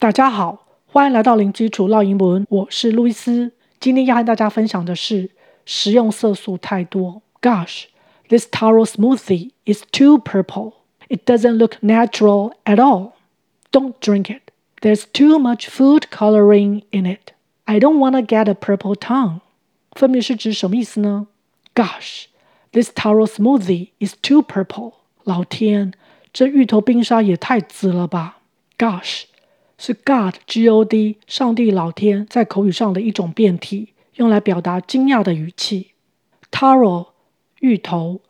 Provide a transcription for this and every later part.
大家好，欢迎来到零基础烙英文，我是路易斯。今天要和大家分享的是食用色素太多。Gosh, this taro smoothie is too purple. It doesn't look natural at all. Don't drink it. There's too much food coloring in it. I don't want to get a purple tongue. 分别是指什么意思呢？Gosh, this taro smoothie is too purple. 老天，这芋头冰沙也太紫了吧！Gosh。 是 God G O D 上帝老天在口语上的一种变体，用来表达惊讶的语气。Taro 芋头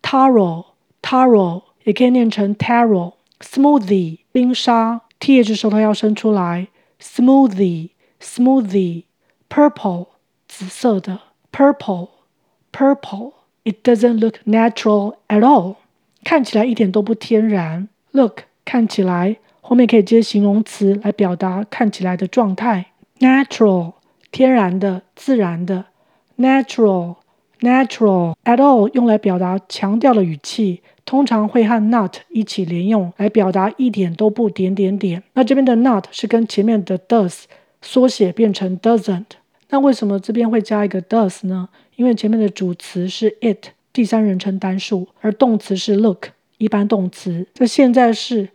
，Taro Taro 也可以念成 Taro。Smoothie 冰沙，th 舌头要伸出来。Smoothie Smoothie Purple 紫色的，Purple Purple It doesn't look natural at all 看起来一点都不天然。Look 看起来。后面可以接形容词来表达看起来的状态，natural 天然的、自然的，natural natural at all 用来表达强调的语气，通常会和 not 一起连用来表达一点都不点点点。那这边的 not 是跟前面的 does 缩写变成 doesn't。那为什么这边会加一个 does 呢？因为前面的主词是 it 第三人称单数，而动词是 look 一般动词。这现在是。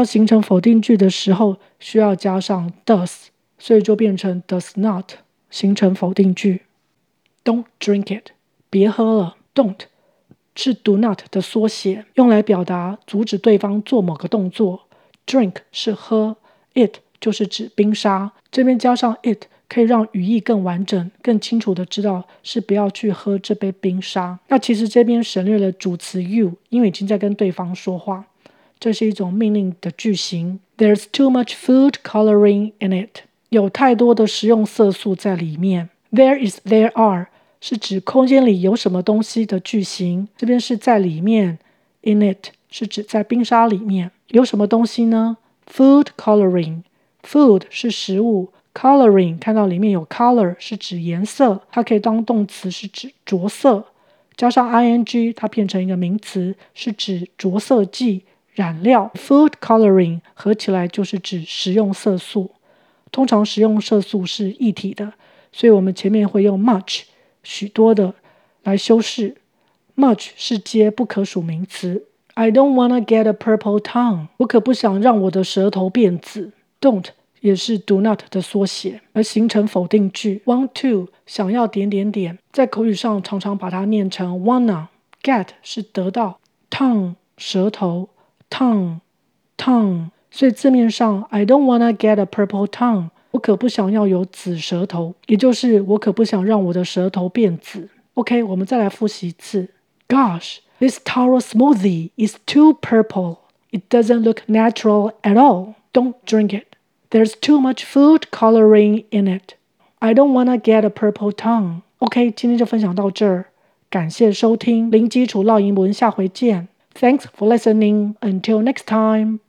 要形成否定句的时候，需要加上 does，所以就变成 does not 形成否定句。Don't drink it，别喝了。Don't 是 do not 的缩写，用来表达阻止对方做某个动作。Drink 是喝，it 就是指冰沙。这边加上 it，可以让语义更完整、更清楚的知道是不要去喝这杯冰沙。那其实这边省略了主词 you，因为已经在跟对方说话。这是一种命令的句型。There's too much food coloring in it。有太多的食用色素在里面。There is, there are 是指空间里有什么东西的句型。这边是在里面，in it 是指在冰沙里面有什么东西呢？Food coloring。Food 是食物，coloring 看到里面有 color 是指颜色，它可以当动词是指着色，加上 ing 它变成一个名词是指着色剂。染料 food coloring 合起来就是指食用色素，通常食用色素是一体的，所以我们前面会用 much 许多的来修饰。much 是接不可数名词。I don't wanna get a purple tongue，我可不想让我的舌头变紫。Don't 也是 do not 的缩写，而形成否定句。Want to 想要点点点，在口语上常常把它念成 wanna。Get 是得到，tongue 舌头。tongue tongue，所以字面上，I don't wanna get a purple tongue，我可不想要有紫舌头，也就是我可不想让我的舌头变紫。OK，我们再来复习一次。Gosh, this taro smoothie is too purple. It doesn't look natural at all. Don't drink it. There's too much food coloring in it. I don't wanna get a purple tongue. OK，今天就分享到这儿，感谢收听零基础烙英文，下回见。 Thanks for listening. Until next time.